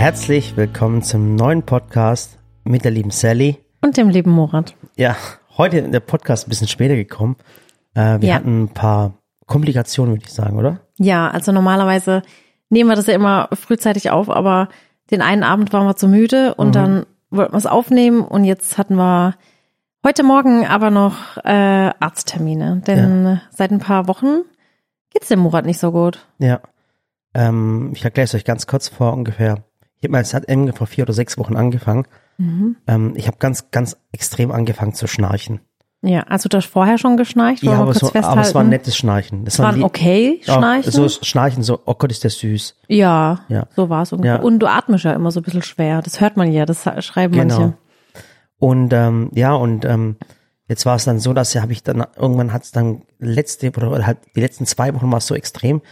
Herzlich willkommen zum neuen Podcast mit der lieben Sally. Und dem lieben Murat. Ja, heute ist der Podcast ein bisschen später gekommen. Äh, wir Ja. hatten ein paar Komplikationen, würde ich sagen, oder? Ja, also normalerweise nehmen wir das ja immer frühzeitig auf, aber den einen Abend waren wir zu müde und dann wollten wir es aufnehmen und jetzt hatten wir heute Morgen aber noch äh, Arzttermine, denn seit ein paar Wochen geht's dem Murat nicht so gut. Ja. Ähm, ich erkläre es euch ganz kurz vor ungefähr. Ich habe mal, es hat ungefähr vor vier oder sechs Wochen angefangen. Ähm, ich habe ganz, ganz extrem angefangen zu schnarchen. Ja, also du hast vorher schon geschnarcht, Ja, aber, so, festhalten. aber es war ein nettes Schnarchen. Das Es war ein okay Schnarchen. So Schnarchen, so, oh Gott, ist der süß. ja, Ja. so war es ungefähr. Ja. Und du atmest ja immer so ein bisschen schwer. Das hört man ja, das schreiben Genau. manche. Und ähm, ja, und ähm, jetzt war es dann so, dass ja, habe ich dann irgendwann hat es dann letzte oder halt die letzten zwei Wochen war es so extrem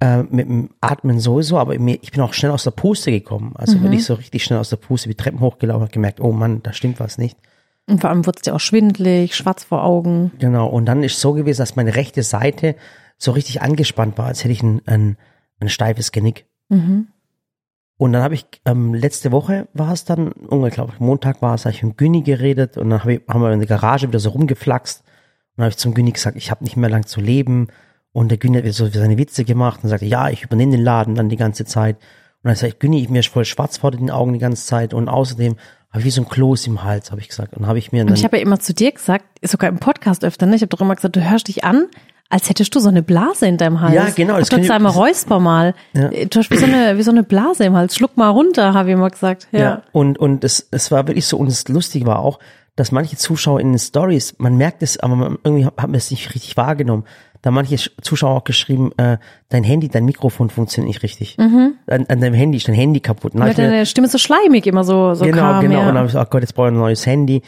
äh, mit dem Atmen sowieso, aber mir, ich bin auch schnell aus der Puste gekommen. Also bin ich so richtig schnell aus der Puste, die Treppen hochgelaufen, hab gemerkt, oh Mann, da stimmt was nicht. Und vor allem wurde es dir auch schwindelig, schwarz vor Augen. Genau. Und dann ist so gewesen, dass meine rechte Seite so richtig angespannt war, als hätte ich ein, ein, ein steifes Genick. Und dann habe ich, ähm, letzte Woche war es dann, irgendwann, glaube ich, Montag war es, habe ich mit Günni geredet und dann hab ich, haben wir in der Garage wieder so rumgeflaxt. Und dann habe ich zum Günni gesagt, ich habe nicht mehr lang zu leben. Und der Günni hat so seine Witze gemacht und sagte, ja, ich übernehme den Laden dann die ganze Zeit. Und dann sage ich, Günni, mir ist voll schwarz vor den Augen die ganze Zeit und außerdem habe ich wie so ein Kloß im Hals, habe ich gesagt. Und habe ich mir Und ich habe ja immer zu dir gesagt, sogar im Podcast öfter, ne? Ich habe doch immer gesagt, du hörst dich an, als hättest du so eine Blase in deinem Hals. Ja, genau, das ich- einmal räusper mal. Ja. Du hast wie so, eine, wie so eine Blase im Hals. Schluck mal runter, habe ich immer gesagt. Ja. Ja, und, und es, es war wirklich so, und das Lustige war auch, dass manche Zuschauer in den Stories, man merkt es, aber man, irgendwie hat man es nicht richtig wahrgenommen. Da manche Zuschauer auch geschrieben, äh, dein Handy, dein Mikrofon funktioniert nicht richtig. An, an deinem Handy ist dein Handy kaputt. Und Mit mir- deiner Stimme so schleimig immer so, so genau, kam. genau. ja. Und dann habe ich gesagt, oh Gott, jetzt brauche ich ein neues Handy.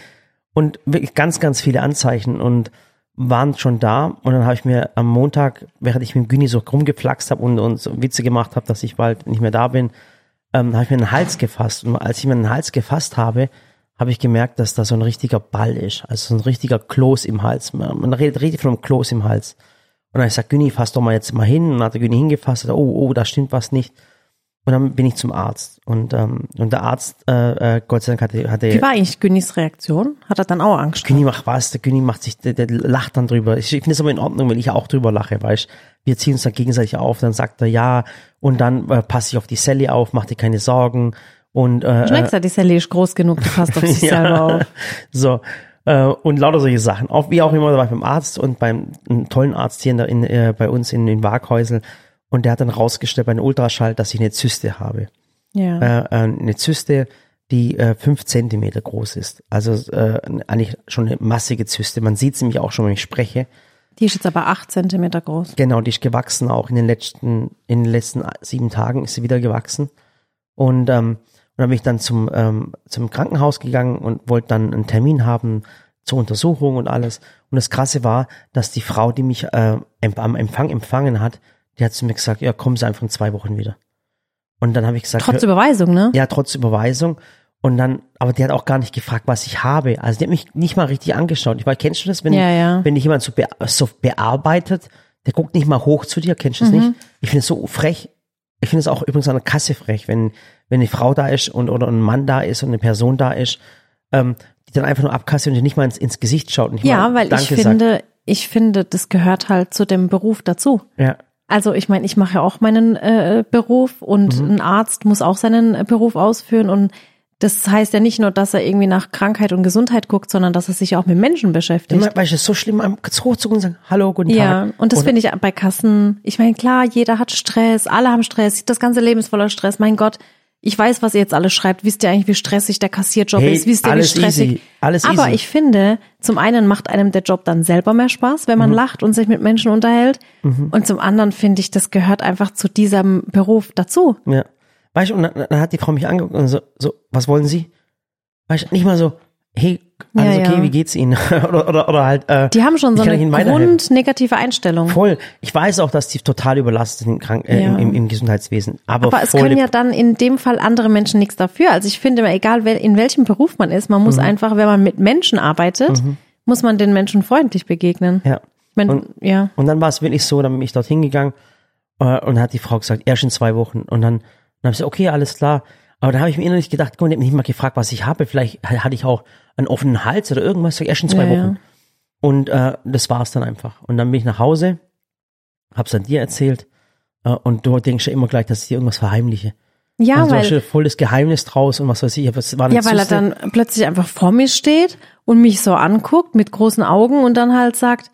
Und wirklich ganz, ganz viele Anzeichen und waren schon da. Und dann habe ich mir am Montag, während ich mit dem Güni so rumgeflaxt habe und, und so Witze gemacht habe, dass ich bald nicht mehr da bin, ähm, habe ich mir den Hals gefasst. Und als ich mir den Hals gefasst habe, habe ich gemerkt, dass da so ein richtiger Ball ist. Also so ein richtiger Kloß im Hals. Man, man redet richtig von einem Kloß im Hals. Und dann habe ich gesagt, Güni, fass doch mal jetzt mal hin. Und dann hat der Güni hingefasst. Oh, oh, da stimmt was nicht. Und dann bin ich zum Arzt. Und, ähm, und der Arzt, äh, äh, Gott sei Dank, hatte, hatte Wie war eigentlich Günnis Reaktion? Hat er dann auch Angst? Güni macht was, der Güni macht sich, der, der lacht dann drüber. Ich, finde es aber in Ordnung, weil ich auch drüber lache, weißt Wir ziehen uns dann gegenseitig auf, dann sagt er ja und dann äh, passe ich auf die Sally auf, mach dir keine Sorgen und äh, Schmeckst ja, die Sally ist groß genug, die passt auf sich Ja. selber auf. so äh, und lauter solche Sachen. Auch wie auch immer, da war ich beim Arzt und beim tollen Arzt hier in, in äh, bei uns in, in Waghäusel und der hat dann rausgestellt bei einem Ultraschall, dass ich eine Zyste habe. Ja. Äh, äh, eine Zyste, die äh, fünf Zentimeter groß ist. Also äh, eigentlich schon eine massige Zyste. Man sieht sie nämlich auch schon, wenn ich spreche. Die ist jetzt aber acht Zentimeter groß. Genau, die ist gewachsen auch in den letzten, in den letzten sieben Tagen ist sie wieder gewachsen. Und, ähm, und dann bin ich dann zum, ähm, zum Krankenhaus gegangen und wollte dann einen Termin haben zur Untersuchung und alles. Und das Krasse war, dass die Frau, die mich äh, am Empfang empfangen hat, die hat zu mir gesagt, ja, kommen Sie einfach in zwei Wochen wieder. Und dann habe ich gesagt, Trotz Überweisung, ne? ja, trotz Überweisung. Und dann, aber die hat auch gar nicht gefragt, was ich habe. Also die hat mich nicht mal richtig angeschaut. Ich weiß, kennst du das, wenn, Ja, ja. wenn dich jemand so, be so bearbeitet, der guckt nicht mal hoch zu dir, kennst du das Mhm. nicht? Ich finde es so frech. Ich finde es auch übrigens an der Kasse frech, wenn, wenn eine Frau da ist und, oder ein Mann da ist und eine Person da ist, ähm, die dann einfach nur abkassiert und nicht mal ins, ins Gesicht schaut. Und nicht Ja, mal weil ich Danke sagt. finde, ich finde, das gehört halt zu dem Beruf dazu. Ja, Also ich meine, ich mache ja auch meinen äh, Beruf und Mhm. ein Arzt muss auch seinen äh, Beruf ausführen und das heißt ja nicht nur, dass er irgendwie nach Krankheit und Gesundheit guckt, sondern dass er sich auch mit Menschen beschäftigt. Weil ich es so schlimm am hochzugucken und sagen, hallo, guten Ja, Tag. und das finde ich bei Kassen, ich meine, klar, jeder hat Stress, alle haben Stress, das ganze Leben ist voller Stress. Mein Gott, ich weiß, was ihr jetzt alles schreibt. Wisst ihr eigentlich, wie stressig der Kassierjob Hey, ist? Wisst ihr, wie stressig? easy, alles Aber easy. ich finde, zum einen macht einem der Job dann selber mehr Spaß, wenn Mhm. man lacht und sich mit Menschen unterhält. Und zum anderen finde ich, das gehört einfach zu diesem Beruf dazu. Ja. Weißt du, und dann, dann hat die Frau mich angeguckt und so, so, was wollen Sie? Weißt du, nicht mal so, hey, alles Ja, okay, ja. wie geht's Ihnen? oder, oder, oder halt, äh, Die haben schon so eine grundnegative Einstellung. Voll. Ich weiß auch, dass die total überlastet sind im, Krank äh, Ja. im, im, Gesundheitswesen. Aber, Aber es können ja dann in dem Fall andere Menschen nichts dafür. Also ich finde, egal wel- in welchem Beruf man ist, man muss Mhm. einfach, wenn man mit Menschen arbeitet, muss man den Menschen freundlich begegnen. ja. Ich mein, Und- ja. Und dann war es wirklich so, dann bin ich dorthin gegangen äh, und dann hat die Frau gesagt, erst in zwei Wochen. Und dann, dann habe ich gesagt, okay, alles klar. Aber da habe ich mir innerlich gedacht, komm, ich habe nicht mal gefragt, was ich habe. Vielleicht hatte ich auch einen offenen Hals oder irgendwas. Erst in zwei Ja, ja. Wochen. Und äh, das war's dann einfach. Und dann bin ich nach Hause, hab's an dir erzählt. Äh, und du denkst ja immer gleich, dass ich dir irgendwas verheimliche. Ja, also du hast weil, ja voll das Geheimnis draus und was weiß ich. Es war ja, weil er Zyste. dann plötzlich einfach vor mir steht und mich so anguckt mit großen Augen und dann halt sagt,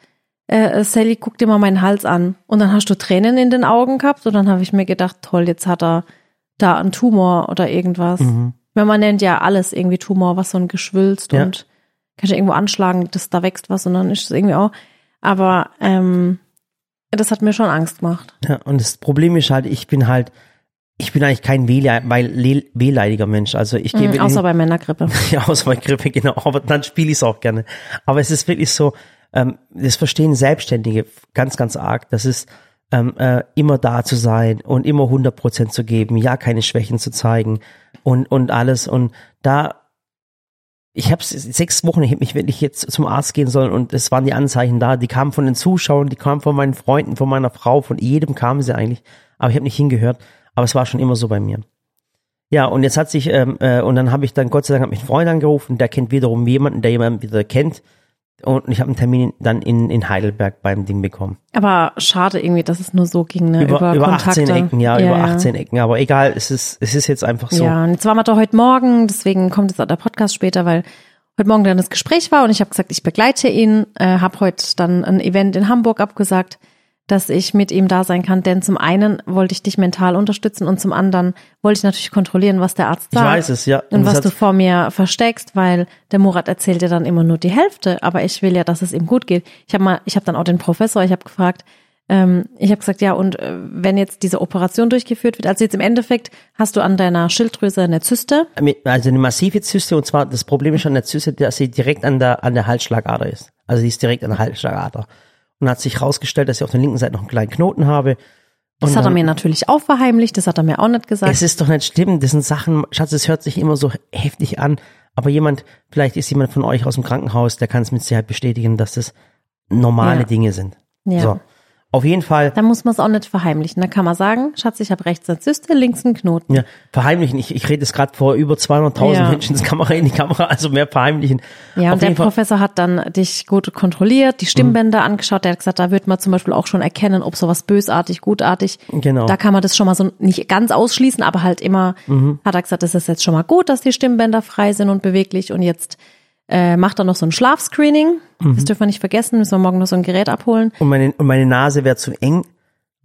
äh, Sally, guck dir mal meinen Hals an. Und dann hast du Tränen in den Augen gehabt und dann habe ich mir gedacht, toll, jetzt hat er da einen Tumor oder irgendwas. Mhm. Weil man nennt ja alles irgendwie Tumor, was so ein geschwülst Ja. und kannst ja irgendwo anschlagen, dass da wächst was und dann ist es irgendwie auch. Aber ähm, das hat mir schon Angst gemacht. Ja, und das Problem ist halt, ich bin halt, ich bin eigentlich kein wehleidiger Mensch. Also ich gebe Mhm, außer bei Männergrippe. ja, außer bei Grippe, genau. Aber dann spiele ich es auch gerne. Aber es ist wirklich so, ähm, das verstehen Selbstständige ganz, ganz arg. Das ist ähm, äh, immer da zu sein und immer 100 Prozent zu geben, ja, keine Schwächen zu zeigen und und alles. Und da, ich habe sechs Wochen, ich hätte mich wirklich jetzt zum Arzt gehen sollen und es waren die Anzeichen da. Die kamen von den Zuschauern, die kamen von meinen Freunden, von meiner Frau, von jedem kamen sie eigentlich. Aber ich habe nicht hingehört. Aber es war schon immer so bei mir. Ja, und jetzt hat sich, ähm, äh, und dann habe ich dann, Gott sei Dank, hat mich ein Freund angerufen, der kennt wiederum jemanden, der jemanden wieder kennt. Und ich habe einen Termin dann in, in Heidelberg beim Ding bekommen. Aber schade irgendwie, dass es nur so ging, ne? Über, Über, über, Kontakte. 18 Ecken, ja, über 18 Ecken. Aber egal, es ist, es ist jetzt einfach so. Ja, und jetzt waren wir da heute Morgen, deswegen kommt jetzt auch der Podcast später, weil heute Morgen dann das Gespräch war und ich habe gesagt, ich begleite ihn, äh, habe heute dann ein Event in Hamburg abgesagt, dass ich mit ihm da sein kann, denn zum einen wollte ich dich mental unterstützen und zum anderen wollte ich natürlich kontrollieren, was der Arzt Ich sagt. weiß es, ja. Und das was du vor mir versteckst, weil der Murat erzählt dir dann immer nur die Hälfte, aber ich will ja, dass es ihm gut geht. Ich habe mal, ich habe dann auch den Professor, ich habe gefragt, ähm, ich habe gesagt, ja, und äh, wenn jetzt diese Operation durchgeführt wird, also jetzt im Endeffekt hast du an deiner Schilddrüse eine Zyste. also eine massive Zyste und zwar das Problem ist an der Zyste, dass sie direkt an der an der Halsschlagader ist. Also die ist direkt an der Halsschlagader. Und hat sich herausgestellt, dass ich auf der linken Seite noch einen kleinen Knoten habe. Das Und hat er mir natürlich auch verheimlicht, das hat er mir auch nicht gesagt. Es ist doch nicht schlimm, das sind Sachen, Schatz, es hört sich immer so heftig an, aber jemand, vielleicht ist jemand von euch aus dem Krankenhaus, der kann es mit Sicherheit bestätigen, dass das normale Ja. Dinge sind. Ja. So. Auf jeden Fall, da muss man es auch nicht verheimlichen. Da kann man sagen, Schatz, ich habe rechts eine Zyste, links einen Knoten. ja, verheimlichen, ich, ich rede jetzt gerade vor über 200.000 Ja. Menschen, das Kamera in die Kamera, also mehr verheimlichen. Ja, Auf und der Fall, Professor hat dann dich gut kontrolliert, die Stimmbänder angeschaut. Der hat gesagt, da wird man zum Beispiel auch schon erkennen, ob sowas bösartig, gutartig. Genau. Da kann man das schon mal so nicht ganz ausschließen, aber halt immer, Mhm. hat er gesagt, das ist jetzt schon mal gut, dass die Stimmbänder frei sind und beweglich. Und jetzt äh, macht er noch so ein Schlafscreening. Mhm. Das dürfen wir nicht vergessen, müssen wir morgen noch so ein Gerät abholen. und meine, und meine Nase wäre zu eng.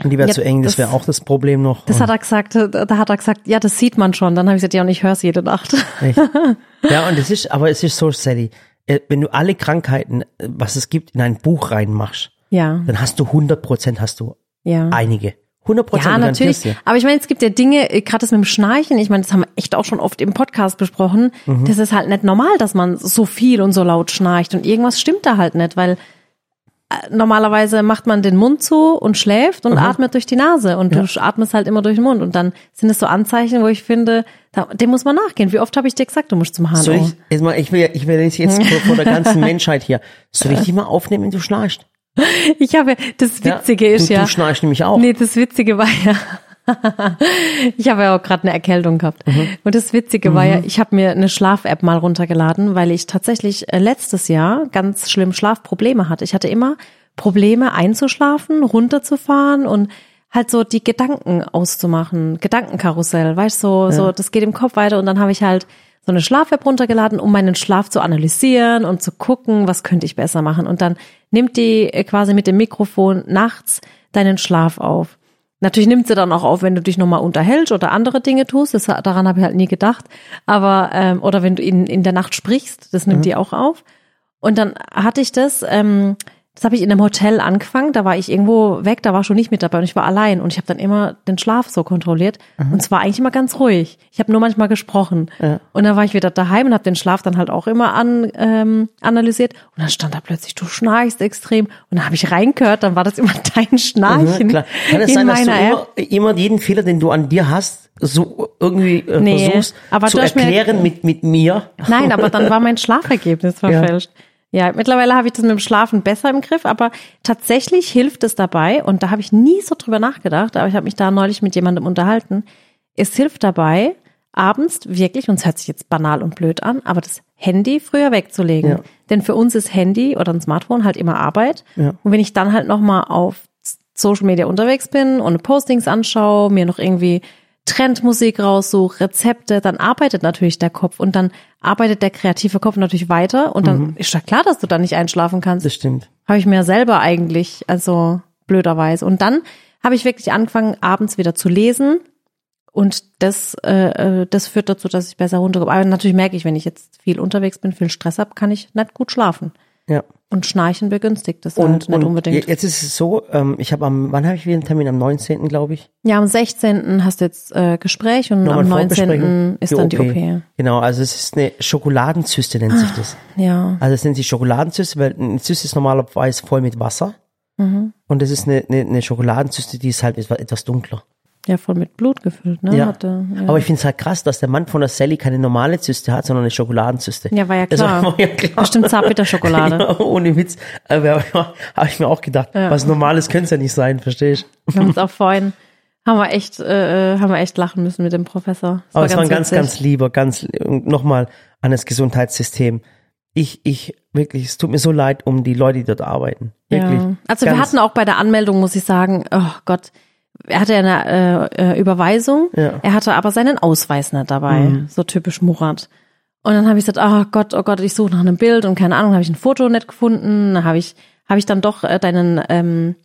Und die wäre Ja, zu eng, das das- wäre auch das Problem noch. Das Und- hat er gesagt, da hat er gesagt, ja, das sieht man schon. Dann habe ich gesagt, ja, und ich höre es jede Nacht. Echt? ja, und es ist, aber es ist so, Sally, äh, wenn du alle Krankheiten, äh, was es gibt, in ein Buch reinmachst, ja, dann hast du 100 Prozent, hast du ja. einige. 100 Prozent. Ja, natürlich. Aber ich meine, es gibt ja Dinge, äh, gerade das mit dem Schnarchen, ich meine, das haben wir echt auch schon oft im Podcast besprochen. Mhm. Das ist halt nicht normal, dass man so viel und so laut schnarcht. Und irgendwas stimmt da halt nicht, weil äh, normalerweise macht man den Mund zu und schläft und atmet durch die Nase. Und du atmest halt immer durch den Mund. Und dann sind es so Anzeichen, wo ich finde, da, dem muss man nachgehen. Wie oft habe ich dir gesagt, du musst zum HNO? Soll ich, jetzt mal, ich will, ich will jetzt, jetzt vor, vor der ganzen Menschheit hier, soll ich die mal aufnehmen, wenn du schnarchst? Ich habe, das Ja? Witzige ist du, ja. Du schnarchst nämlich auch. Nee, das Witzige war ja, ich habe ja auch gerade eine Erkältung gehabt. Mhm. Und das Witzige war ja, ich habe mir eine Schlaf-App mal runtergeladen, weil ich tatsächlich äh, letztes Jahr ganz schlimm Schlafprobleme hatte. Ich hatte immer Probleme einzuschlafen, runterzufahren und halt so die Gedanken auszumachen, Gedankenkarussell, weißt du, so, so das geht im Kopf weiter und dann habe ich halt so eine Schlaf-App runtergeladen, um meinen Schlaf zu analysieren und zu gucken, was könnte ich besser machen. Und dann nimmt die äh, quasi mit dem Mikrofon nachts deinen Schlaf auf. Natürlich nimmt sie dann auch auf, wenn du dich nochmal unterhältst oder andere Dinge tust. Das, daran habe ich halt nie gedacht. Aber, ähm, oder wenn du in, in der Nacht sprichst, das nimmt die auch auf. Und dann hatte ich das, ähm, das habe ich in einem Hotel angefangen, da war ich irgendwo weg, da war schon nicht mit dabei und ich war allein und ich habe dann immer den Schlaf so kontrolliert und zwar eigentlich immer ganz ruhig. Ich habe nur manchmal gesprochen und dann war ich wieder daheim und habe den Schlaf dann halt auch immer an, ähm, analysiert und dann stand da plötzlich, du schnarchst extrem und dann habe ich reingehört, dann war das immer dein Schnarchen Mhm, klar. Kann es in sein, dass du immer, immer jeden Fehler, den du an dir hast, so irgendwie äh, Nee, versuchst aber zu hast mir- erklären mit, mit mir? Nein, aber dann war mein Schlafergebnis verfälscht. Ja. Mittlerweile habe ich das mit dem Schlafen besser im Griff, aber tatsächlich hilft es dabei und da habe ich nie so drüber nachgedacht, aber ich habe mich da neulich mit jemandem unterhalten. Es hilft dabei, abends wirklich, und es hört sich jetzt banal und blöd an, aber das Handy früher wegzulegen. Ja. Denn für uns ist Handy oder ein Smartphone halt immer Arbeit. Ja. Und wenn ich dann halt nochmal auf Social Media unterwegs bin und Postings anschaue, mir noch irgendwie Trendmusik raussuche, Rezepte, dann arbeitet natürlich der Kopf und dann arbeitet der kreative Kopf natürlich weiter und dann ist ja klar, dass du dann nicht einschlafen kannst. Das stimmt. Habe ich mir selber eigentlich, also blöderweise. Und dann habe ich wirklich angefangen, abends wieder zu lesen. Und das, äh, äh, das führt dazu, dass ich besser runterkomme. Aber natürlich merke ich, wenn ich jetzt viel unterwegs bin, viel Stress habe, kann ich nicht gut schlafen. Ja. Und Schnarchen begünstigt das Und, halt nicht und unbedingt. jetzt ist es so, ähm, ich habe am, wann habe ich wieder einen Termin? Am 19. glaube ich. Ja, am 16. hast du jetzt äh, Gespräch und Nochmal am Vorbesprechung, 19. ist dann die OP. Genau, also es ist eine Schokoladenzyste, nennt sich das. Ja. Also es nennt sich Schokoladenzyste, weil eine Zyste ist normalerweise voll mit Wasser. Mhm. Und das ist eine, eine, eine Schokoladenzyste, die ist halt etwas dunkler. Ja, voll mit Blut gefüllt, ne? Ja. Hatte, ja. Aber ich finde es halt krass, dass der Mann von der Sally keine normale Zyste hat, sondern eine Schokoladenzyste. ja, war ja klar. war ja klar. Bestimmt Zartbitterschokolade. Ja, ohne Witz. Aber ja, habe ich mir auch gedacht, was Normales könnte es ja nicht sein, verstehe ich. Wir haben uns auch vorhin, haben wir echt, äh, haben wir echt lachen müssen mit dem Professor. Das Aber es war ein ganz, ganz lieber, ganz, nochmal an das Gesundheitssystem. Ich, ich, wirklich, es tut mir so leid um die Leute, die dort arbeiten. Wirklich. Ja. Also wir Ganz- hatten auch bei der Anmeldung, muss ich sagen, oh Gott, er hatte ja eine äh, äh, Überweisung, Ja. Mhm. er hatte aber seinen Ausweis nicht dabei, so typisch Murat. Und dann habe ich gesagt, oh Gott, oh Gott, ich suche nach einem Bild und keine Ahnung, habe ich ein Foto nicht gefunden, dann habe ich habe ich dann doch äh, deinen ähm,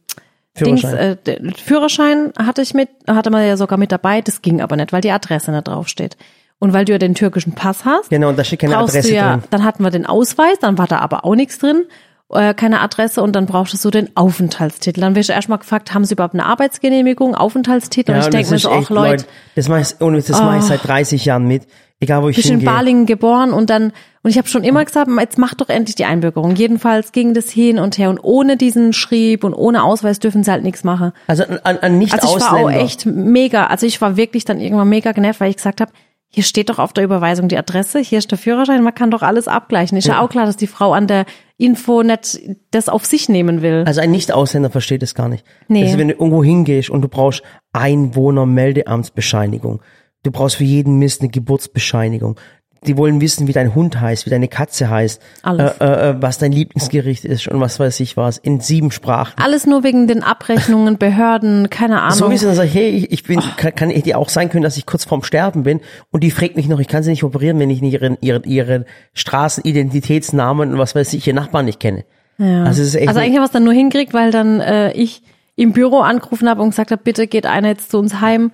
Dings, Führerschein. äh, den Führerschein hatte ich mit, hatte man ja sogar mit dabei, das ging aber nicht, weil die Adresse nicht draufsteht. Und weil du ja den türkischen Pass hast, Genau, und da steht keine Adresse ja, drin. dann hatten wir den Ausweis, dann war da aber auch nichts drin, äh, keine Adresse und dann brauchtest du den Aufenthaltstitel. Dann wirst du erstmal gefragt, haben sie überhaupt eine Arbeitsgenehmigung, Aufenthaltstitel? und ich denke mir so, ach Leute, das mache ich, ohne das mache ich seit 30 Jahren mit. Egal, wo ich bist in hingehe. Balingen geboren und dann, und ich habe schon immer gesagt, jetzt mach doch endlich die Einbürgerung. Jedenfalls ging das hin und her und ohne diesen Schrieb und ohne Ausweis dürfen sie halt nichts machen. Also an, an, nicht Also ich war auch echt mega, also ich war wirklich dann irgendwann mega genervt, weil ich gesagt habe, hier steht doch auf der Überweisung die Adresse, hier ist der Führerschein, man kann doch alles abgleichen. Ist ja, auch klar, dass die Frau an der Info nicht das auf sich nehmen will. Also ein Nicht-Ausländer versteht es gar nicht. Nee. Ist, wenn du irgendwo hingehst und du brauchst Einwohnermeldeamtsbescheinigung. Du brauchst für jeden Mist eine Geburtsbescheinigung. Die wollen wissen, wie dein Hund heißt, wie deine Katze heißt, Alles. Äh, äh, äh, was dein Lieblingsgericht ist und was weiß ich was, in sieben Sprachen. Alles nur wegen den Abrechnungen, Behörden, keine Ahnung. So wie sie dann sagt, hey, ich, ich bin, kann, kann ja auch sein können, dass ich kurz vorm Sterben bin und die fragt mich noch, ich kann sie nicht operieren, wenn ich nicht ihren, ihren, ihren Straßenidentitätsnamen und was weiß ich, ihr Nachbarn nicht kenne. Ja. Also es ist echt also eigentlich haben wir es dann nur hingekriegt, weil dann äh, ich im Büro angerufen habe und gesagt habe, bitte geht einer jetzt zu uns heim,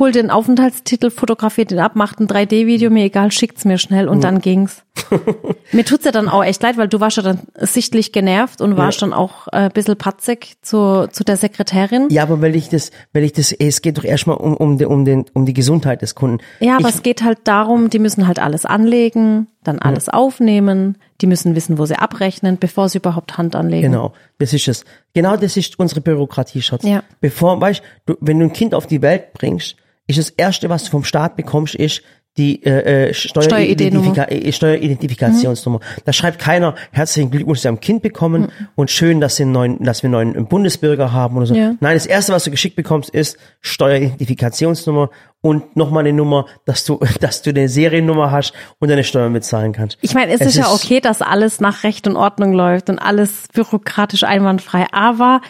holt den Aufenthaltstitel, fotografiert den ab, macht ein 3D-Video, mir egal, schickt's mir schnell und dann ging's. mir tut's ja dann auch echt leid, weil du warst ja dann sichtlich genervt und warst dann auch äh, ein bisschen patzig zu, zu der Sekretärin. Ja, aber weil ich das, weil ich das, es geht doch erstmal um, um, den, um, den, um die Gesundheit des Kunden. Ja, aber ich, es geht halt darum, die müssen halt alles anlegen, dann alles aufnehmen, die müssen wissen, wo sie abrechnen, bevor sie überhaupt Hand anlegen. Genau, das ist es. Genau das ist unsere Bürokratie, Schatz. Ja. Bevor, weißt du, wenn du ein Kind auf die Welt bringst, ist das Erste, was du vom Staat bekommst, ist die äh, äh, Steueridentifika äh, Steueridentifikationsnummer. Da schreibt keiner, herzlichen Glückwunsch, Sie haben ein Kind bekommen und schön, dass, Sie einen neuen, dass wir einen neuen Bundesbürger haben oder so. Ja. Nein, das Erste, was du geschickt bekommst, ist Steueridentifikationsnummer und nochmal eine Nummer, dass du, dass du eine Seriennummer hast und deine Steuern bezahlen kannst. Ich meine, es, ist ja okay, dass alles nach Recht und Ordnung läuft und alles bürokratisch einwandfrei. Aber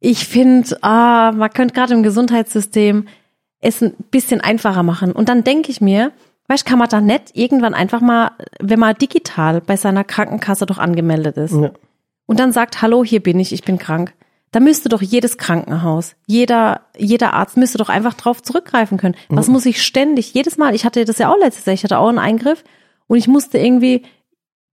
ich finde, ah, man könnte gerade im Gesundheitssystem es ein bisschen einfacher machen. Und dann denke ich mir, weißt, kann man da nicht irgendwann einfach mal, wenn man digital bei seiner Krankenkasse doch angemeldet ist Ja. und dann sagt, hallo, hier bin ich, ich bin krank. Da müsste doch jedes Krankenhaus, jeder, jeder Arzt müsste doch einfach drauf zurückgreifen können. Was muss ich ständig, jedes Mal, ich hatte das ja auch letztes Jahr, ich hatte auch einen Eingriff und ich musste irgendwie,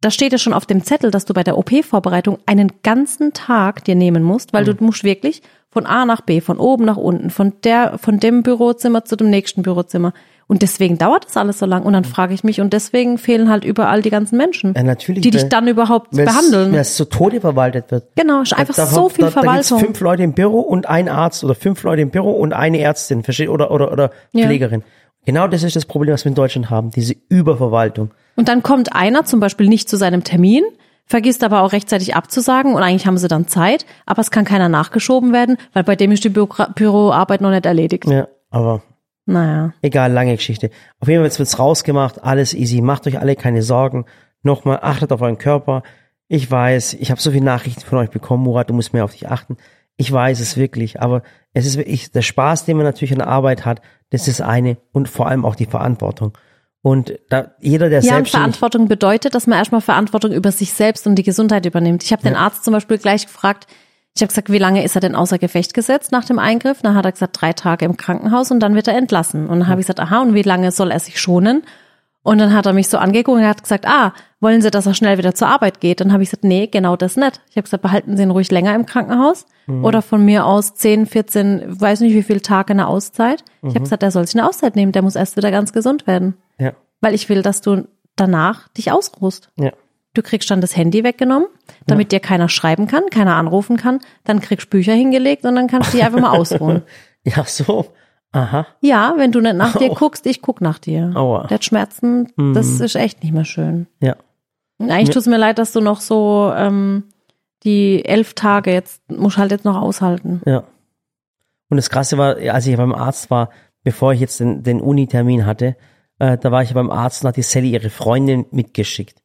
da steht ja schon auf dem Zettel, dass du bei der OP-Vorbereitung einen ganzen Tag dir nehmen musst, weil du musst wirklich von A nach B, von oben nach unten, von der, von dem Bürozimmer zu dem nächsten Bürozimmer. Und deswegen dauert das alles so lang. Und dann frage ich mich, und deswegen fehlen halt überall die ganzen Menschen, Ja, natürlich, die dich dann überhaupt behandeln. Weil es zu Tode verwaltet wird. Genau, ist einfach Da- so viel da, Verwaltung. fünf Leute im Büro und ein Arzt oder fünf Leute im Büro und eine Ärztin, versteht? Oder, oder, oder Ja. Pflegerin. Genau das ist das Problem, was wir in Deutschland haben, diese Überverwaltung. Und dann kommt einer zum Beispiel nicht zu seinem Termin, vergisst aber auch rechtzeitig abzusagen und eigentlich haben sie dann Zeit, aber es kann keiner nachgeschoben werden, weil bei dem ist die Büro Büroarbeit noch nicht erledigt. Ja, aber Naja. Egal, lange Geschichte. Auf jeden Fall jetzt wird's rausgemacht, alles easy. Macht euch alle keine Sorgen. Nochmal, achtet auf euren Körper. Ich weiß, ich habe so viele Nachrichten von euch bekommen, Murat, du musst mehr auf dich achten. Ich weiß es wirklich, aber es ist wirklich der Spaß, den man natürlich an der Arbeit hat, das ist eine und vor allem auch die Verantwortung. Und da, jeder, der Ja, und selbstständig Verantwortung bedeutet, dass man erstmal Verantwortung über sich selbst und die Gesundheit übernimmt. Ich habe den Arzt zum Beispiel gleich gefragt, ich habe gesagt, wie lange ist er denn außer Gefecht gesetzt nach dem Eingriff? Dann hat er gesagt, drei Tage im Krankenhaus und dann wird er entlassen. Und dann habe ich gesagt, aha, und wie lange soll er sich schonen? Und dann hat er mich so angeguckt und er hat gesagt, ah, wollen Sie, dass er schnell wieder zur Arbeit geht? Dann habe ich gesagt, nee, genau das nicht. Ich habe gesagt, behalten Sie ihn ruhig länger im Krankenhaus oder von mir aus 10, 14, weiß nicht wie viele Tage eine Auszeit. Ich habe gesagt, er soll sich eine Auszeit nehmen, der muss erst wieder ganz gesund werden. ja, Weil ich will, dass du danach dich ausruhst. ja, Du kriegst dann das Handy weggenommen, damit dir keiner schreiben kann, keiner anrufen kann. Dann kriegst du Bücher hingelegt und dann kannst du dich einfach mal ausruhen. ja, so, aha, Ja, wenn du nicht nach dir Au. guckst, ich guck nach dir. Aua. Der hat Schmerzen, das ist echt nicht mehr schön. ja, eigentlich tut es mir leid, dass du noch so ähm, die elf Tage jetzt, musst halt jetzt noch aushalten. ja. Und das Krasse war, als ich beim Arzt war, bevor ich jetzt den, den Uni-Termin hatte, äh, da war ich beim Arzt und hat die Sally ihre Freundin mitgeschickt.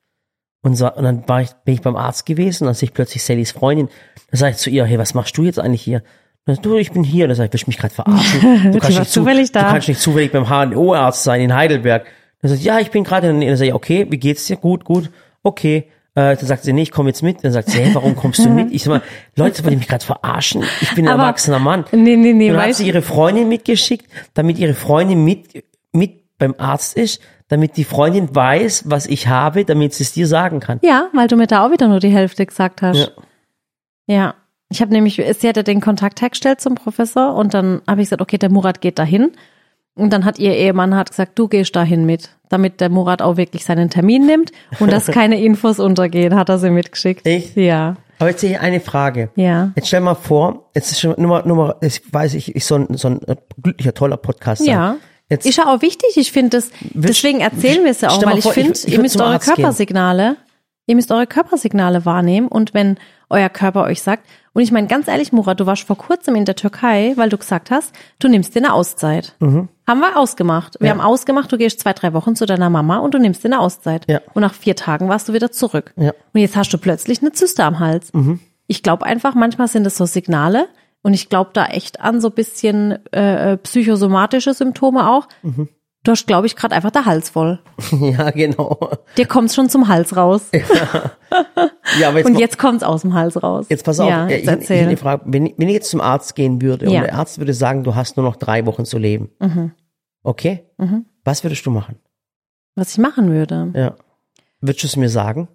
Und, so, und dann war ich, bin ich beim Arzt gewesen und dann sehe ich plötzlich Sallys Freundin. Da sage ich zu ihr, hey, was machst du jetzt eigentlich hier? Dann sagt, du, ich bin hier. Da sag ich, willst du mich gerade verarschen? Du kannst, nicht zu, zufällig da. du kannst nicht zufällig beim HNO-Arzt sein in Heidelberg. Dann sagt, ja, ich bin gerade in der Nähe. Dann sag ich, okay, wie geht's dir? Gut, gut, okay. Äh, dann sagt sie, nee, ich komme jetzt mit. Dann sagt sie, hey, warum kommst du mit? Ich sag mal, Leute, wollt ihr mich gerade verarschen? Ich bin ein Aber- erwachsener Mann. Nee, nee, nee, Dann hat sie ihre Freundin mitgeschickt, damit ihre Freundin mit, mit beim Arzt ist, damit die Freundin weiß, was ich habe, damit sie es dir sagen kann. Ja, weil du mir da auch wieder nur die Hälfte gesagt hast. Ja. Ja. Ich habe nämlich, sie hatte den Kontakt hergestellt zum Professor und dann habe ich gesagt, okay, der Murat geht dahin. Und dann hat ihr Ehemann hat gesagt, du gehst dahin mit, damit der Murat auch wirklich seinen Termin nimmt und dass keine Infos untergehen, hat er sie mitgeschickt. Echt? Ja. Aber jetzt sehe ich eine Frage. Ja. Jetzt stell mal vor, jetzt ist schon nur mal, ich weiß, ich, ich so ein, so ein glücklicher, toller Podcast. sein. Ja. Jetzt, Ist ja auch wichtig. Ich finde das, deswegen erzählen wir es ja auch, weil ich finde, ihr müsst eure Arzt gehen. Ihr müsst eure Körpersignale wahrnehmen und wenn euer Körper euch sagt, und ich meine ganz ehrlich, Murat, du warst vor kurzem in der Türkei, weil du gesagt hast, du nimmst dir eine Auszeit. Mhm. Haben wir ausgemacht. Wir haben ausgemacht, du gehst zwei, drei Wochen zu deiner Mama und du nimmst dir eine Auszeit. Ja. Und nach vier Tagen warst du wieder zurück. Ja. Und jetzt hast du plötzlich eine Zyste am Hals. Ich glaube einfach, manchmal sind es so Signale und ich glaube da echt an so bisschen äh, äh, psychosomatische Symptome auch. Du hast, glaube ich, gerade einfach der Hals voll. ja, genau. Dir kommt's schon zum Hals raus. Ja, aber jetzt, Und jetzt kommt's aus dem Hals raus. jetzt pass auf, Ja, ich, jetzt ich, ich Frage, wenn, ich- wenn ich jetzt zum Arzt gehen würde Ja. und der Arzt würde sagen, du hast nur noch drei Wochen zu leben. Okay? Mhm. Was würdest du machen? Was ich machen würde. Ja. Würdest du es mir sagen?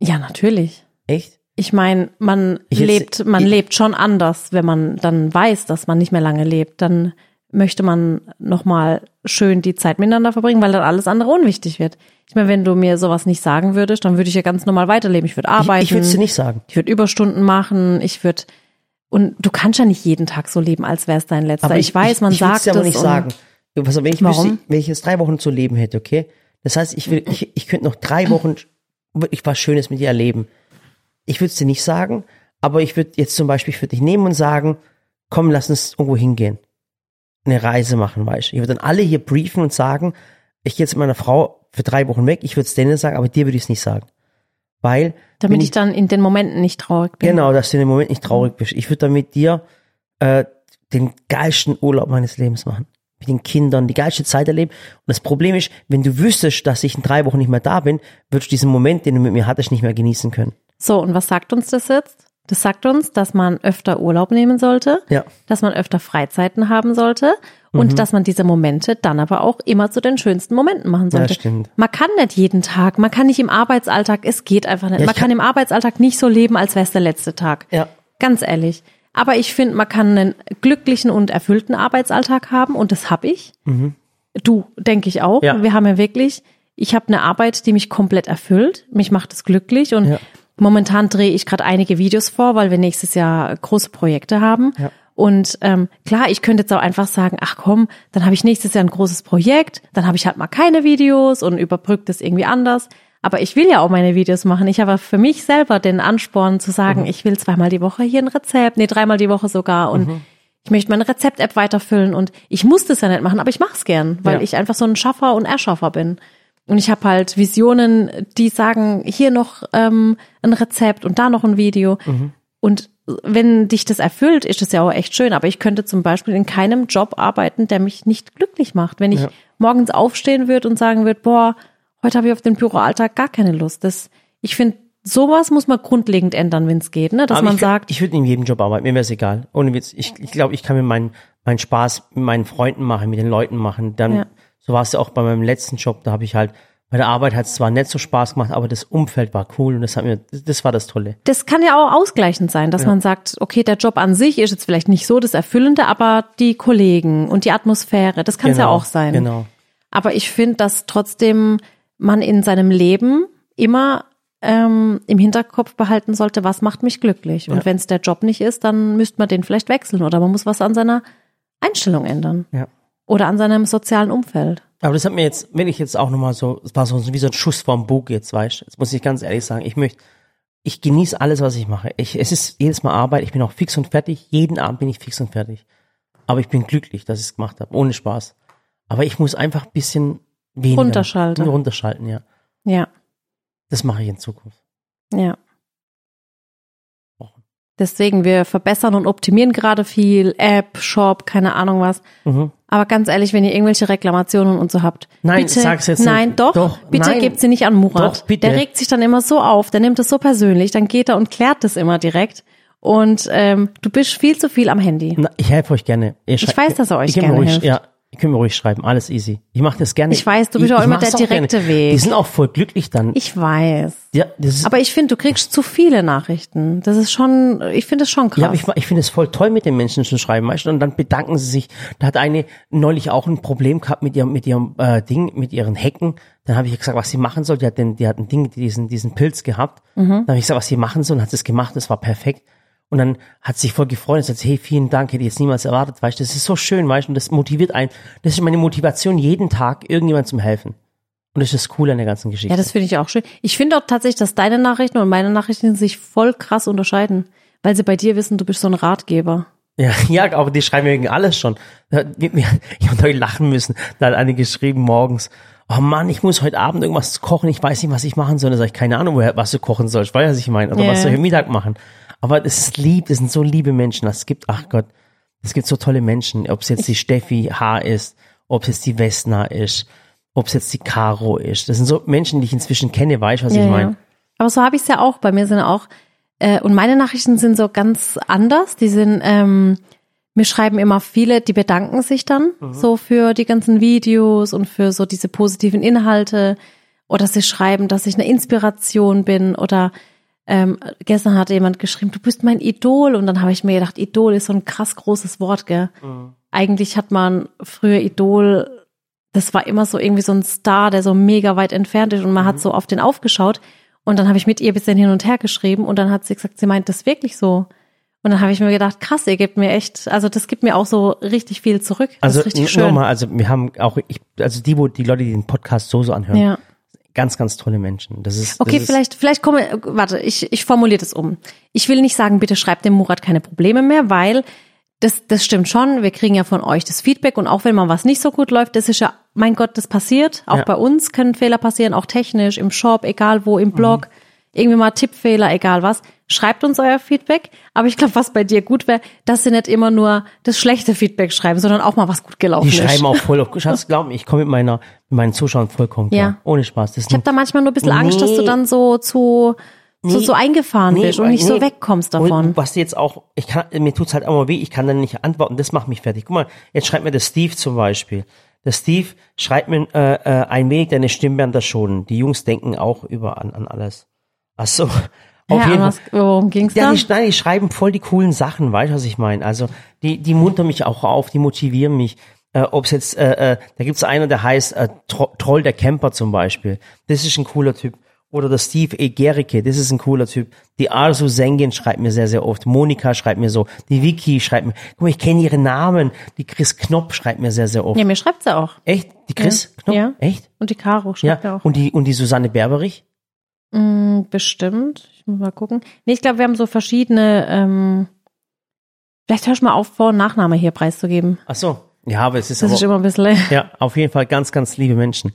Ja, natürlich. Echt? Ich meine, man Ich jetzt- lebt, man ich- lebt schon anders, wenn man dann weiß, dass man nicht mehr lange lebt. Dann möchte man nochmal schön die Zeit miteinander verbringen, weil dann alles andere unwichtig wird. Ich meine, wenn du mir sowas nicht sagen würdest, dann würde ich ja ganz normal weiterleben. Ich würde arbeiten. Ich, ich würde es dir nicht sagen. Ich würde Überstunden machen, ich würde und du kannst ja nicht jeden Tag so leben, als wäre es dein letzter. ich, weiß, man ich würd's sagt dir aber es nicht sagen. Pass auf, wenn ich, Warum? wüsste, wenn ich jetzt drei Wochen zu leben hätte, okay? Das heißt, ich, will, ich, ich könnte noch drei Wochen wirklich was Schönes mit dir erleben. Ich würde es dir nicht sagen, aber ich würde jetzt zum Beispiel, ich würde dich nehmen und sagen, komm, lass uns irgendwo hingehen. Eine Reise machen, weißt du. Ich würde dann alle hier briefen und sagen, ich gehe jetzt mit meiner Frau für drei Wochen weg, ich würde es denen sagen, aber dir würde ich es nicht sagen. Weil, damit wenn ich dann in den Momenten nicht traurig bin. Genau, dass du in dem Moment nicht traurig bist. Ich würde dann mit dir äh, den geilsten Urlaub meines Lebens machen. Mit den Kindern, die geilste Zeit erleben. Und das Problem ist, wenn du wüsstest, dass ich in drei Wochen nicht mehr da bin, würdest du diesen Moment, den du mit mir hattest, nicht mehr genießen können. So, und was sagt uns das jetzt? Das sagt uns, dass man öfter Urlaub nehmen sollte, Ja. dass man öfter Freizeiten haben sollte und Mhm. dass man diese Momente dann aber auch immer zu den schönsten Momenten machen sollte. stimmt. Man kann nicht jeden Tag, man kann nicht im Arbeitsalltag, es geht einfach nicht. Ja, man kann im Arbeitsalltag nicht so leben, als wäre es der letzte Tag. Ja. Ganz ehrlich. Aber ich finde, man kann einen glücklichen und erfüllten Arbeitsalltag haben und das habe ich. Du, denke ich auch. Mhm. Ja. Wir haben ja wirklich, ich habe eine Arbeit, die mich komplett erfüllt. Mich macht es glücklich und Ja. Momentan drehe ich gerade einige Videos vor, weil wir nächstes Jahr große Projekte haben. Ja. Und ähm, klar, ich könnte jetzt auch einfach sagen, ach komm, dann habe ich nächstes Jahr ein großes Projekt, dann habe ich halt mal keine Videos und überbrückt es irgendwie anders. Aber ich will ja auch meine Videos machen. Ich habe für mich selber den Ansporn zu sagen, Mhm. ich will zweimal die Woche hier ein Rezept, nee, dreimal die Woche sogar. Und ich möchte meine Rezept-App weiterfüllen und ich muss das ja nicht machen, aber ich mache es gern, weil Ja. ich einfach so ein Schaffer und Erschaffer bin. Und ich habe halt Visionen, die sagen, hier noch ähm, ein Rezept und da noch ein Video. Und wenn dich das erfüllt, ist das ja auch echt schön. Aber ich könnte zum Beispiel in keinem Job arbeiten, der mich nicht glücklich macht. Wenn ich Ja. morgens aufstehen würde und sagen würde, boah, heute habe ich auf den Büroalltag gar keine Lust. Das, ich finde, sowas muss man grundlegend ändern, wenn es geht, ne? Dass Aber man ich, sagt, ich würde in jedem Job arbeiten, mir wäre es egal. Ohne Witz. Ich, ich glaube, ich kann mir meinen meinen Spaß mit meinen Freunden machen, mit den Leuten machen. Dann, Ja. So war es ja auch bei meinem letzten Job, da habe ich halt, bei der Arbeit hat es zwar nicht so Spaß gemacht, aber das Umfeld war cool und das hat mir, das, war das Tolle. das kann ja auch ausgleichend sein, dass man sagt, okay, der Job an sich ist jetzt vielleicht nicht so das Erfüllende, aber die Kollegen und die Atmosphäre, das kann es ja Genau, auch sein. Genau. Aber ich finde, dass trotzdem man in seinem Leben immer ähm, im Hinterkopf behalten sollte, was macht mich glücklich. Und Ja. wenn es der Job nicht ist, dann müsste man den vielleicht wechseln oder man muss was an seiner Einstellung ändern Ja. Oder an seinem sozialen Umfeld. Aber das hat mir jetzt, wenn ich jetzt auch nochmal so, es war so wie so ein Schuss vorm Bug jetzt, weißt du. Jetzt muss ich ganz ehrlich sagen, ich möchte, ich genieße alles, was ich mache. Ich, es ist jedes Mal Arbeit, ich bin auch fix und fertig. Jeden Abend bin ich fix und fertig. Aber ich bin glücklich, dass ich es gemacht habe, ohne Spaß. Aber ich muss einfach ein bisschen weniger. Runterschalten. Runterschalten, ja. Ja, Das mache ich in Zukunft. ja. Deswegen, wir verbessern und optimieren gerade viel, App, Shop, keine Ahnung was. Mhm. Aber ganz ehrlich, wenn ihr irgendwelche Reklamationen und so habt, Nein, bitte, sag's jetzt nein, nicht. doch, Doch, bitte nein. gebt sie nicht an Murat. Doch, bitte. Der regt sich dann immer so auf, der nimmt es so persönlich, dann geht er und klärt das immer direkt. Und ähm, du bist viel zu viel am Handy. Na, ich helfe euch gerne. Ich schrei- weiß, dass er euch gerne ruhig, hilft. Ja, ihr könnt mir ruhig schreiben, alles easy. Ich mache das gerne. Ich weiß, du bist auch immer der direkte gerne. Weg. Die sind auch voll glücklich dann. Ich weiß. ja, das ist, Aber ich finde, du kriegst zu viele Nachrichten. Das ist schon, ich finde es schon krass. Ja, aber ich, ich finde es voll toll, mit den Menschen zu schreiben, weißt du? Und dann bedanken sie sich. Da hat eine neulich auch ein Problem gehabt mit ihrem, mit ihrem äh, Ding, mit ihren Hecken. Dann habe ich gesagt, was sie machen soll. Die hat, den, die hat ein Ding, diesen, diesen Pilz gehabt. Mhm. Dann habe ich gesagt, was sie machen soll. Und hat es gemacht. Das war perfekt. Und dann hat sie sich voll gefreut und sagt, hey, vielen Dank, hätte ich jetzt niemals erwartet, weißt du? Das ist so schön, weißt du? Und das motiviert einen. Das ist meine Motivation, jeden Tag irgendjemand zum helfen. Und das ist das Coole an der ganzen Geschichte. Ja, das finde ich auch schön. Ich finde auch tatsächlich, dass deine Nachrichten und meine Nachrichten sich voll krass unterscheiden, weil sie bei dir wissen, du bist so ein Ratgeber. Ja, ja, aber die schreiben wegen alles schon. Ich habe heute lachen müssen. Da hat eine geschrieben morgens, oh Mann, ich muss heute Abend irgendwas kochen, ich weiß nicht, was ich machen soll. Da sage ich, keine Ahnung, was du kochen sollst, weiß was ich meine. Oder Ja. was soll ich am Mittag machen? Aber das ist lieb, das sind so liebe Menschen. Es gibt, ach Gott, es gibt so tolle Menschen. Ob es jetzt die Steffi H. ist, ob es jetzt die Vesna ist, ob es jetzt die Caro ist. Das sind so Menschen, die ich inzwischen kenne, weißt du, was ich meine? Aber so habe ich es ja auch. Bei mir sind auch, äh, und meine Nachrichten sind so ganz anders. Die sind, ähm, mir schreiben immer viele, die bedanken sich dann so für die ganzen Videos und für so diese positiven Inhalte. Oder sie schreiben, dass ich eine Inspiration bin. Oder ähm, gestern hat jemand geschrieben, du bist mein Idol. Und dann habe ich mir gedacht, Idol ist so ein krass großes Wort, gell? Eigentlich hat man früher Idol das war immer so irgendwie so ein Star, der so mega weit entfernt ist und man hat so auf den aufgeschaut und dann habe ich mit ihr ein bisschen hin und her geschrieben und dann hat sie gesagt, sie meint das wirklich so. Und dann habe ich mir gedacht, krass, ihr gebt mir echt, also das gibt mir auch so richtig viel zurück. Das Also nochmal, also wir haben auch, ich, also die, wo die Leute, die den Podcast so so anhören, Ja. Ganz, ganz tolle Menschen. Das ist, Okay, das ist, vielleicht, vielleicht komme, warte, ich, ich formuliere das um. Ich will nicht sagen, bitte schreibt dem Murat keine Probleme mehr, weil das, das stimmt schon. Wir kriegen ja von euch das Feedback und auch wenn mal was nicht so gut läuft, das ist ja, mein Gott, das passiert. Auch Ja. bei uns können Fehler passieren, auch technisch, im Shop, egal wo, im Mhm. Blog, irgendwie mal Tippfehler, egal was. Schreibt uns euer Feedback. Aber ich glaube, was bei dir gut wäre, dass sie nicht immer nur das schlechte Feedback schreiben, sondern auch mal was gut gelaufen die ist. schreiben auch voll auf, Schatz, glaub mir, ich komme mit meiner, mit meinen Zuschauern vollkommen klar. Ja. Ohne Spaß. Das Ich habe da manchmal nur ein bisschen Angst, dass du Nee. dann so zu, so, so eingefahren bist und nicht so nee. wegkommst davon. Und was jetzt auch, ich kann, mir tut's halt auch mal weh, ich kann dann nicht antworten, das macht mich fertig. Guck mal, jetzt schreibt mir der Steve zum Beispiel. Der Steve schreibt mir äh, äh, ein wenig deine Stimmbänder schonen. Die Jungs denken auch über an, an alles. Ach so. Auf ja, jeden Fall. was, worum ging's Ja, da? die, nein, die schreiben voll die coolen Sachen, weißt du, was ich meine? Also, die, die muntern mich auch auf, die motivieren mich. Äh, ob's jetzt, äh, äh, da gibt's einen, der heißt äh, Tro Troll der Camper zum Beispiel. Das ist ein cooler Typ. Oder der Steve E. Gericke, das ist ein cooler Typ. Die Arzu Sengin schreibt mir sehr, sehr oft. Monika schreibt mir so. Die Vicky schreibt mir. Guck mal, ich kenne ihre Namen. Die Chris Knopp schreibt mir sehr, sehr oft. Ja, mir schreibt sie auch. Echt? Die Chris Knopp? Ja. Echt? Und die Caro Ja. schreibt ja, auch. Und die, und die Susanne Berberich? Mm, bestimmt. Ich muss mal gucken. Nee, ich glaube, wir haben so verschiedene, ähm, Vielleicht hörst du mal auf, Vor- und Nachname hier preiszugeben. Ach so. Ja, aber es ist Das aber, ist immer ein bisschen. ja, auf jeden Fall ganz, ganz liebe Menschen.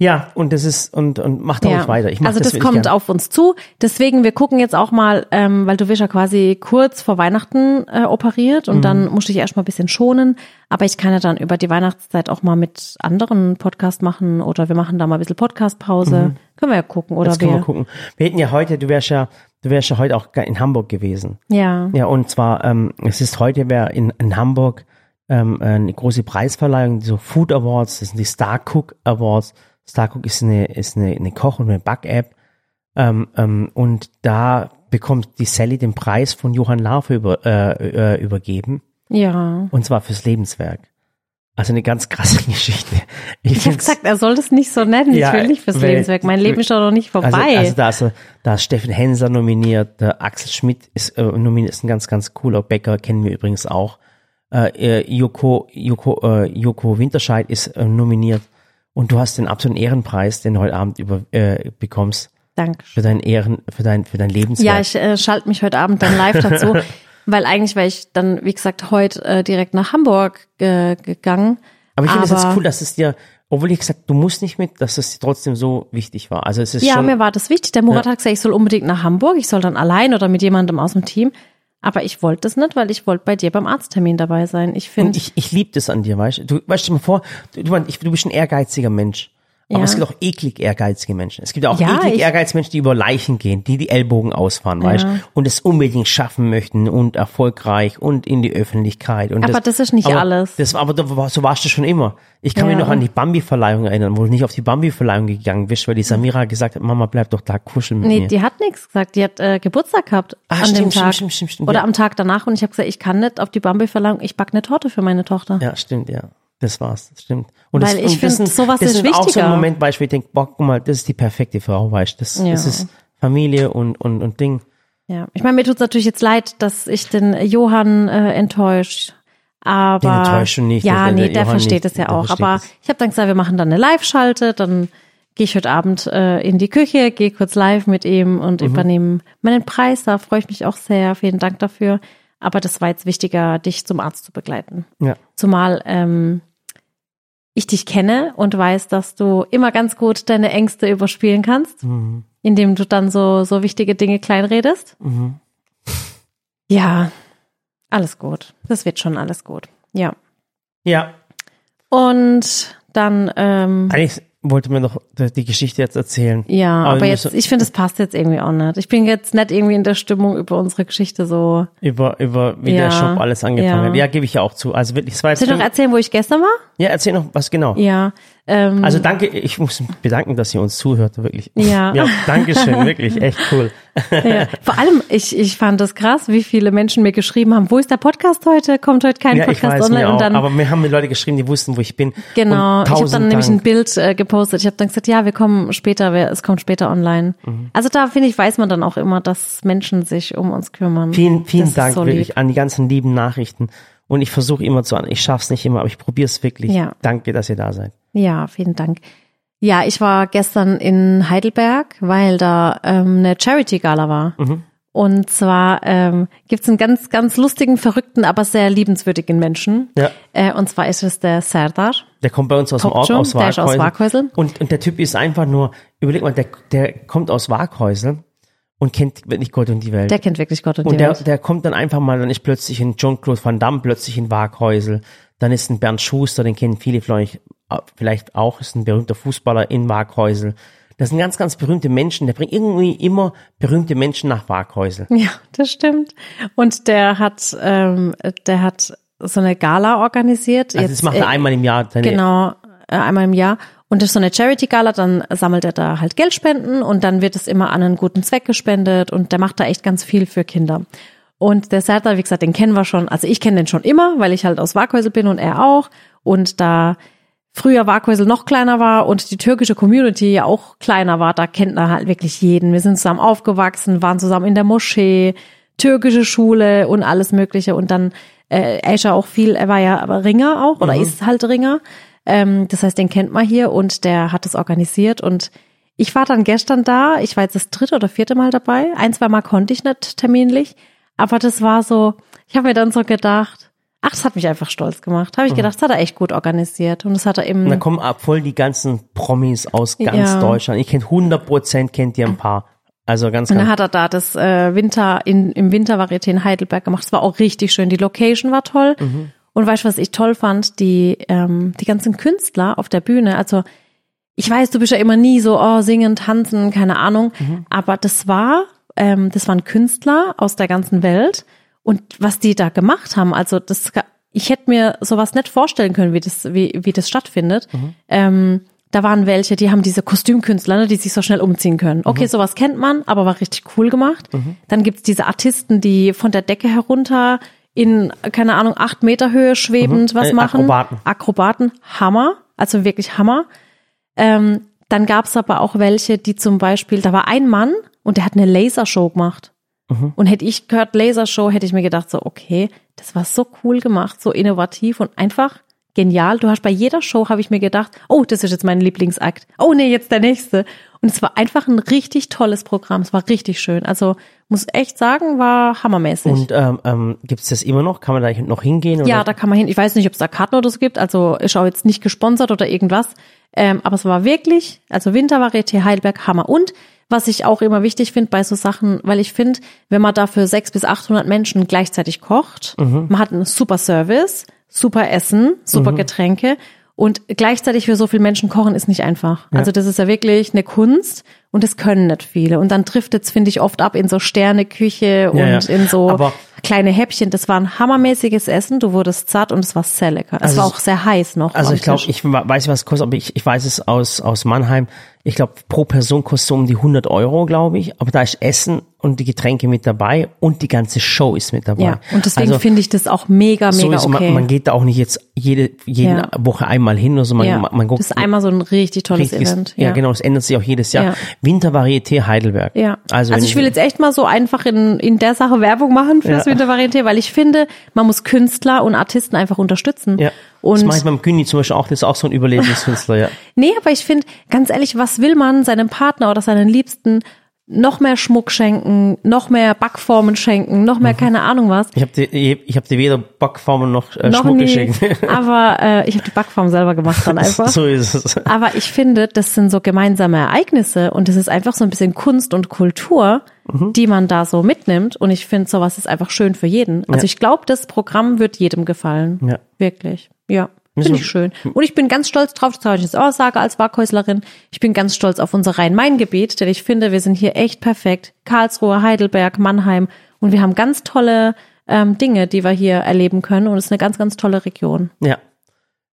Ja, und das ist, und, und macht auch nicht weiter. Ich mach also das, wirklich kommt auf uns zu. Deswegen, wir gucken jetzt auch mal, ähm, weil du wirst ja quasi kurz vor Weihnachten äh, operiert und Mhm. dann musst du dich erstmal ein bisschen schonen. Aber ich kann ja dann über die Weihnachtszeit auch mal mit anderen Podcast machen oder wir machen da mal ein bisschen Podcastpause. Können wir ja gucken. Oder Mhm. Jetzt können wir. gucken. Wir hätten ja heute, du wärst ja, du wärst ja heute auch in Hamburg gewesen. Ja. Ja, und zwar, ähm, es ist heute wäre in, in Hamburg ähm, eine große Preisverleihung, so Food Awards, das sind die Star Cook Awards. Star Cook ist eine, ist eine, eine Koch- und eine Back-App. Ähm, ähm, und da bekommt die Sally den Preis von Johann Larve über, äh, äh, übergeben. Ja. Und zwar fürs Lebenswerk. Also eine ganz krasse Geschichte. Ich habe find's- gesagt, er soll das nicht so nennen. Ja, ich will nicht fürs weil- Lebenswerk. Mein Leben ist doch noch nicht vorbei. Also, also da, ist, da ist Steffen Henser nominiert, der Axel Schmidt ist äh, nominiert, ist ein ganz, ganz cooler Bäcker, kennen wir übrigens auch. Äh, äh, Joko, Joko, äh, Joko Winterscheid ist äh, nominiert und du hast den absoluten Ehrenpreis, den du heute Abend über, äh, bekommst Danke. für dein Ehren, für dein, für dein Lebenswerk. Ja, ich äh, schalte mich heute Abend dann live dazu, weil eigentlich wäre ich dann, wie gesagt, heute äh, direkt nach Hamburg äh, gegangen. aber ich finde es jetzt cool, dass es dir, obwohl ich gesagt, du musst nicht mit, dass es dir trotzdem so wichtig war. Also es ist Ja, schon, mir war das wichtig. Der Murat hat gesagt, ich soll unbedingt nach Hamburg. Ich soll dann allein oder mit jemandem aus dem Team. Aber ich wollte das nicht, weil ich wollte bei dir beim Arzttermin dabei sein. Ich finde, ich, ich liebe das an dir, weißt du? Du weißt du mal vor, du, du, ich, du bist ein ehrgeiziger Mensch. Aber Ja. es gibt auch eklig ehrgeizige Menschen. Es gibt auch Ja, eklig ehrgeizige Menschen, die über Leichen gehen, die die Ellbogen ausfahren, weißt du? Und es unbedingt schaffen möchten und erfolgreich und in die Öffentlichkeit. Und Aber das ist nicht aber alles. Das, aber so warst du schon immer. Ich kann Ja. mich noch an die Bambi-Verleihung erinnern, wo du nicht auf die Bambi-Verleihung gegangen bist, weil die Samira gesagt hat, Mama, bleib doch da kuscheln mit nee, mir. die hat nichts gesagt. Die hat äh, Geburtstag gehabt Ah, an stimmt, dem stimmt, Tag. stimmt, stimmt, stimmt, oder ja. am Tag danach. Und ich habe gesagt, ich kann nicht auf die Bambi-Verlangung, ich backe eine Torte für meine Tochter. Ja, stimmt, ja. Das war's, das stimmt. Und Weil das, ich und das find, sind- sowas das ist sind auch so wichtiger. ein Moment, Beispiel, ich denke, boah, guck mal, das ist die perfekte Frau, weißt du, das, Ja. das ist Familie und, und, und Ding. Ja, ich meine, mir tut's natürlich jetzt leid, dass ich den Johann äh, enttäuscht. Aber Den enttäuscht nicht, ja, der- der nee, der Johann versteht es ja der auch. Aber es. ich habe dann gesagt, wir machen dann eine Live-Schalte, dann gehe ich heute Abend äh, in die Küche, gehe kurz live mit ihm und Mhm. übernehme meinen Preis. Da freue ich mich auch sehr. Vielen Dank dafür. Aber das war jetzt wichtiger, dich zum Arzt zu begleiten. Ja. Zumal ähm, ich dich kenne und weiß, dass du immer ganz gut deine Ängste überspielen kannst, Mhm. indem du dann so, so wichtige Dinge kleinredest. Ja, alles gut. Das wird schon alles gut. Ja. Ja, Und dann, ähm, eigentlich wollte mir noch die Geschichte jetzt erzählen. ja, wir aber jetzt, ich finde, es passt jetzt irgendwie auch nicht. Ich bin jetzt nicht irgendwie in der Stimmung über unsere Geschichte so. Über, über wie Ja, der Shop alles angefangen ja. hat. Ja, gebe ich ja auch zu. Also wirklich, es war jetzt Soll ich noch erzählen, wo ich gestern war? Ja, erzähl noch was genau. Ja. Ähm, Also danke, ich muss mich bedanken, dass ihr uns zuhört, wirklich. Ja. Ja, danke schön, wirklich, echt cool. ja. Vor allem, ich, ich fand das krass, wie viele Menschen mir geschrieben haben, wo ist der Podcast heute? Kommt heute kein Ja, Podcast weiß online? auch, und dann, aber mir haben mir Leute geschrieben, die wussten, wo ich bin. Genau, ich habe dann nämlich ein Dank. Bild äh, gepostet. Ich habe dann gesagt, ja, wir kommen später, wir, es kommt später online. Mhm. Also da finde ich, weiß man dann auch immer, dass Menschen sich um uns kümmern. Vielen, vielen Das Dank so wirklich an die ganzen lieben Nachrichten. Und ich versuche immer zu, ich schaff's nicht immer, aber ich probiere es wirklich. Ja. Danke, dass ihr da seid. Ja, vielen Dank. Ja, ich war gestern in Heidelberg, weil da ähm, eine Charity-Gala war. Mhm. Und zwar ähm, gibt's einen ganz, ganz lustigen, verrückten, aber sehr liebenswürdigen Menschen. Ja. Äh, und zwar ist es der Serdar. Der kommt bei uns aus dem Ort, aus der ist aus Waghäusel. Waghäusel. Und, und der Typ ist einfach nur, überleg mal, der, der kommt aus Waghäusel und kennt wirklich Gott und die Welt. Der kennt wirklich Gott und, und die der, Welt. der kommt dann einfach mal, dann ist plötzlich ein John-Claude Van Damme plötzlich in Waghäusel. Dann ist ein Bernd Schuster, den kennen viele vielleicht, vielleicht auch, ist ein berühmter Fußballer in Waghäusel. Das sind ganz, ganz berühmte Menschen. Der bringt irgendwie immer berühmte Menschen nach Waghäusel. Ja, das stimmt. Und der hat, ähm, der hat so eine Gala organisiert. Also das macht er äh, einmal im Jahr. Genau, äh, einmal im Jahr. Und das ist so eine Charity-Gala, dann sammelt er da halt Geldspenden und dann wird es immer an einen guten Zweck gespendet und der macht da echt ganz viel für Kinder. Und der Serdar, wie gesagt, den kennen wir schon, also ich kenne den schon immer, weil ich halt aus Waghäusel bin und er auch. Und da früher Waghäusel noch kleiner war und die türkische Community ja auch kleiner war, da kennt er halt wirklich jeden. Wir sind zusammen aufgewachsen, waren zusammen in der Moschee, türkische Schule und alles Mögliche. Und dann, äh, er ja auch viel, er war ja aber Ringer auch oder ist halt Ringer. Ähm, das heißt, den kennt man hier und der hat es organisiert und ich war dann gestern da, ich war jetzt das dritte oder vierte Mal dabei. Ein, zwei Mal konnte ich nicht terminlich, Aber das war so, ich habe mir dann so gedacht, ach, das hat mich einfach stolz gemacht. Habe ich gedacht, das hat er echt gut organisiert. Und das hat er Und da eben, kommen ab voll die ganzen Promis aus ganz Ja. Deutschland. Ich kenne 100 Prozent, kennt ihr ein paar. Also ganz, und dann ganz. hat er da das äh, Winter, in, im Wintervarieté in Heidelberg gemacht. Das war auch richtig schön. Die Location war toll. Mhm. Und weißt du, was ich toll fand? Die, ähm, die ganzen Künstler auf der Bühne, also ich weiß, du bist ja immer nie so, oh, singen, tanzen, keine Ahnung. Mhm. Aber das war, ähm, das waren Künstler aus der ganzen Welt. Und was die da gemacht haben, also das, ich hätte mir sowas nicht vorstellen können, wie das, wie, wie das stattfindet. Mhm. Ähm, da waren welche, die haben diese Kostümkünstler, ne, die sich so schnell umziehen können. Okay, Mhm. sowas kennt man, aber war richtig cool gemacht. Dann gibt's diese Artisten, die von der Decke herunter in, keine Ahnung, acht Meter Höhe schwebend was Äh, machen. Akrobaten. Akrobaten, Hammer, also wirklich Hammer. Ähm, dann gab's aber auch welche, die zum Beispiel, da war ein Mann und der hat eine Lasershow gemacht. Und hätte ich gehört Lasershow, hätte ich mir gedacht, so, okay, das war so cool gemacht, so innovativ und einfach genial. Du hast bei jeder Show, habe ich mir gedacht, oh, das ist jetzt mein Lieblingsakt. Oh nee, jetzt der nächste. Und es war einfach ein richtig tolles Programm. Es war richtig schön. Also muss echt sagen, war hammermäßig. Und ähm, ähm, gibt es das immer noch? Kann man da noch hingehen? Oder? Ja, da kann man hin. Ich weiß nicht, ob es da Karten oder so gibt. Also ist auch jetzt nicht gesponsert oder irgendwas. Ähm, aber es war wirklich, also Wintervarieté Heidelberg Hammer. Und was ich auch immer wichtig finde bei so Sachen, weil ich finde, wenn man da für 600 bis 800 Menschen gleichzeitig kocht, Mhm. man hat einen super Service, super Essen, super Mhm. Getränke und gleichzeitig für so viele Menschen kochen ist nicht einfach. Also das ist ja wirklich eine Kunst und das können nicht viele. Und dann trifft es, finde ich, oft ab in so Sterneküche und ja. in so Aber- kleine Häppchen. Das war ein hammermäßiges Essen. Du wurdest satt und es war sehr lecker. Es Also war auch sehr heiß noch. Also ich glaube, ich weiß, was es kostet, aber ich, ich weiß es aus, aus Mannheim. Ich glaube, pro Person kostet so um die 100 Euro, glaube ich. Aber da ist Essen und die Getränke mit dabei und die ganze Show ist mit dabei. ja, und deswegen also, finde ich das auch mega, so mega ist, okay. man, man geht da auch nicht jetzt jede, jede Ja. Woche einmal hin, also man, ja. man, man guckt. das ist einmal so ein richtig tolles richtiges- Event. Ja. genau, es ändert sich auch jedes Jahr. Ja. Wintervarieté Heidelberg. Ja. Also, Also, ich will jetzt echt mal so einfach in, in der Sache Werbung machen für das Ja. Wintervarieté, weil ich finde, man muss Künstler und Artisten einfach unterstützen. Ja. das Und mache ich beim Günni zum Beispiel auch, das ist auch so ein Überlebenskünstler, ja. Nee, aber ich finde, ganz ehrlich, was will man seinem Partner oder seinen Liebsten noch mehr Schmuck schenken, noch mehr Backformen schenken, noch Mhm. mehr keine Ahnung was? Ich habe dir, ich hab dir weder Backformen noch, äh, noch Schmuck nie. geschenkt. Aber äh, ich habe die Backform selber gemacht dann einfach. so ist es. Aber ich finde, das sind so gemeinsame Ereignisse und das ist einfach so ein bisschen Kunst und Kultur, Mhm. die man da so mitnimmt. Und ich finde, sowas ist einfach schön für jeden. Also Ja. ich glaube, das Programm wird jedem gefallen. Ja. Wirklich. Ja. Finde ich schön. Und ich bin ganz stolz drauf, das kann ich jetzt auch sagen als Waghäuslerin. Ich bin ganz stolz auf unser Rhein-Main-Gebiet, denn ich finde, wir sind hier echt perfekt. Karlsruhe, Heidelberg, Mannheim. Und wir haben ganz tolle ähm, Dinge, die wir hier erleben können. Und es ist eine ganz, ganz tolle Region. Ja.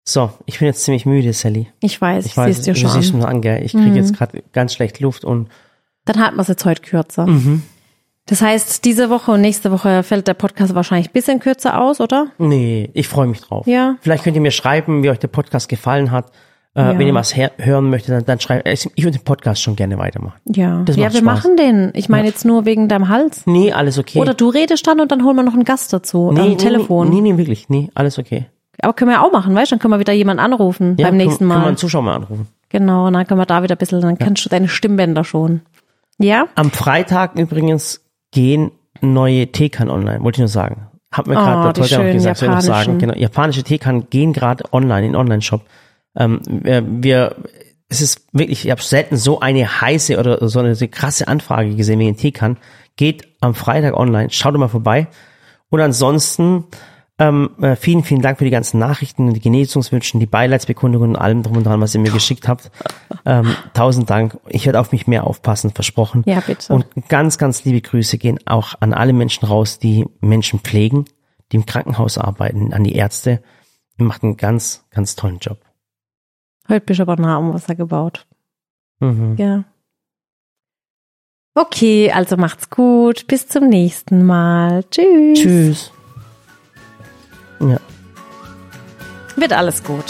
So, ich bin jetzt ziemlich müde, Sally. Ich weiß, ich, weiß, sieh's dir du schon siehst an. Mhm. schon an, gell? Ich kriege jetzt gerade ganz schlecht Luft und Dann halten wir es jetzt heute kürzer. Mhm. Das heißt, diese Woche und nächste Woche fällt der Podcast wahrscheinlich ein bisschen kürzer aus, oder? nee, ich freue mich drauf. Ja. Vielleicht könnt ihr mir schreiben, wie euch der Podcast gefallen hat. Äh, Ja. Wenn ihr was hören möchtet, dann, dann schreibt. Ich ich würde den Podcast schon gerne weitermachen. Ja. Das ja, wir Spaß. machen den. Ich meine jetzt nur wegen deinem Hals. Nee, alles okay. Oder du redest dann und dann holen wir noch einen Gast dazu nee, am nee, Telefon. Nee, nee, wirklich. Nee, alles okay. Aber können wir ja auch machen, weißt du? Dann können wir wieder jemanden anrufen Ja, beim nächsten können, Können wir Mal. einen Zuschauer mal anrufen. Genau, und dann können wir da wieder ein bisschen, dann kannst du deine Stimmbänder schon. Ja? Am Freitag übrigens gehen neue Teekan online, wollte ich nur sagen. Hab mir gerade Oh, die heute noch schönen gesagt, soll ich noch sagen. Genau, japanische Teekan gehen gerade online, in Online-Shop. Ähm, wir, es ist wirklich, ich habe selten so eine heiße oder so eine, krasse Anfrage gesehen wegen Teekan. Geht am Freitag online, schaut doch mal vorbei. Und ansonsten ähm, äh, vielen, vielen Dank für die ganzen Nachrichten, die Genesungswünschen, die Beileidsbekundungen und allem drum und dran, was ihr mir geschickt habt. Ähm, tausend Dank. Ich werde auf mich mehr aufpassen, versprochen. Ja, bitte. Und ganz, ganz liebe Grüße gehen auch an alle Menschen raus, die Menschen pflegen, die im Krankenhaus arbeiten, an die Ärzte. Ihr macht einen ganz, ganz tollen Job. Heute bist du aber nah um Wasser gebaut. Mhm. Ja. Okay, also macht's gut. Bis zum nächsten Mal. Tschüss. Tschüss. Ja. Wird alles gut.